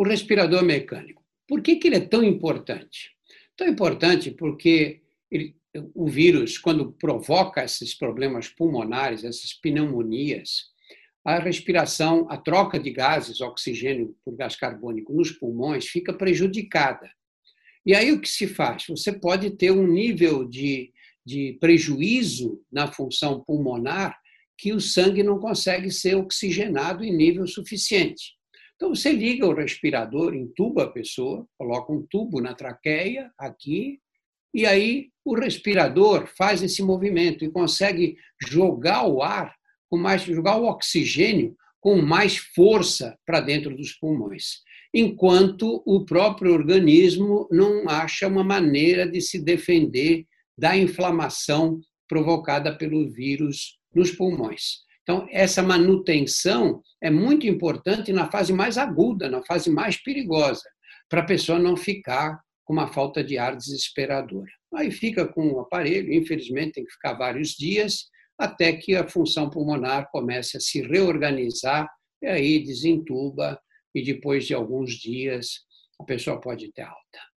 o respirador mecânico. Por que, que ele é tão importante? Tão importante porque ele, o vírus, quando provoca esses problemas pulmonares, essas pneumonias, a respiração, a troca de gases, oxigênio por gás carbônico nos pulmões fica prejudicada. E aí o que se faz? Você pode ter um nível de, de prejuízo na função pulmonar que o sangue não consegue ser oxigenado em nível suficiente. Então você liga o respirador, entuba a pessoa, coloca um tubo na traqueia aqui, e aí o respirador faz esse movimento e consegue jogar o ar com mais jogar o oxigênio com mais força para dentro dos pulmões, enquanto o próprio organismo não acha uma maneira de se defender da inflamação provocada pelo vírus nos pulmões. Então, essa manutenção é muito importante na fase mais aguda, na fase mais perigosa, para a pessoa não ficar com uma falta de ar desesperadora. Aí fica com o aparelho, infelizmente tem que ficar vários dias, até que a função pulmonar comece a se reorganizar, e aí desentuba, e depois de alguns dias a pessoa pode ter alta.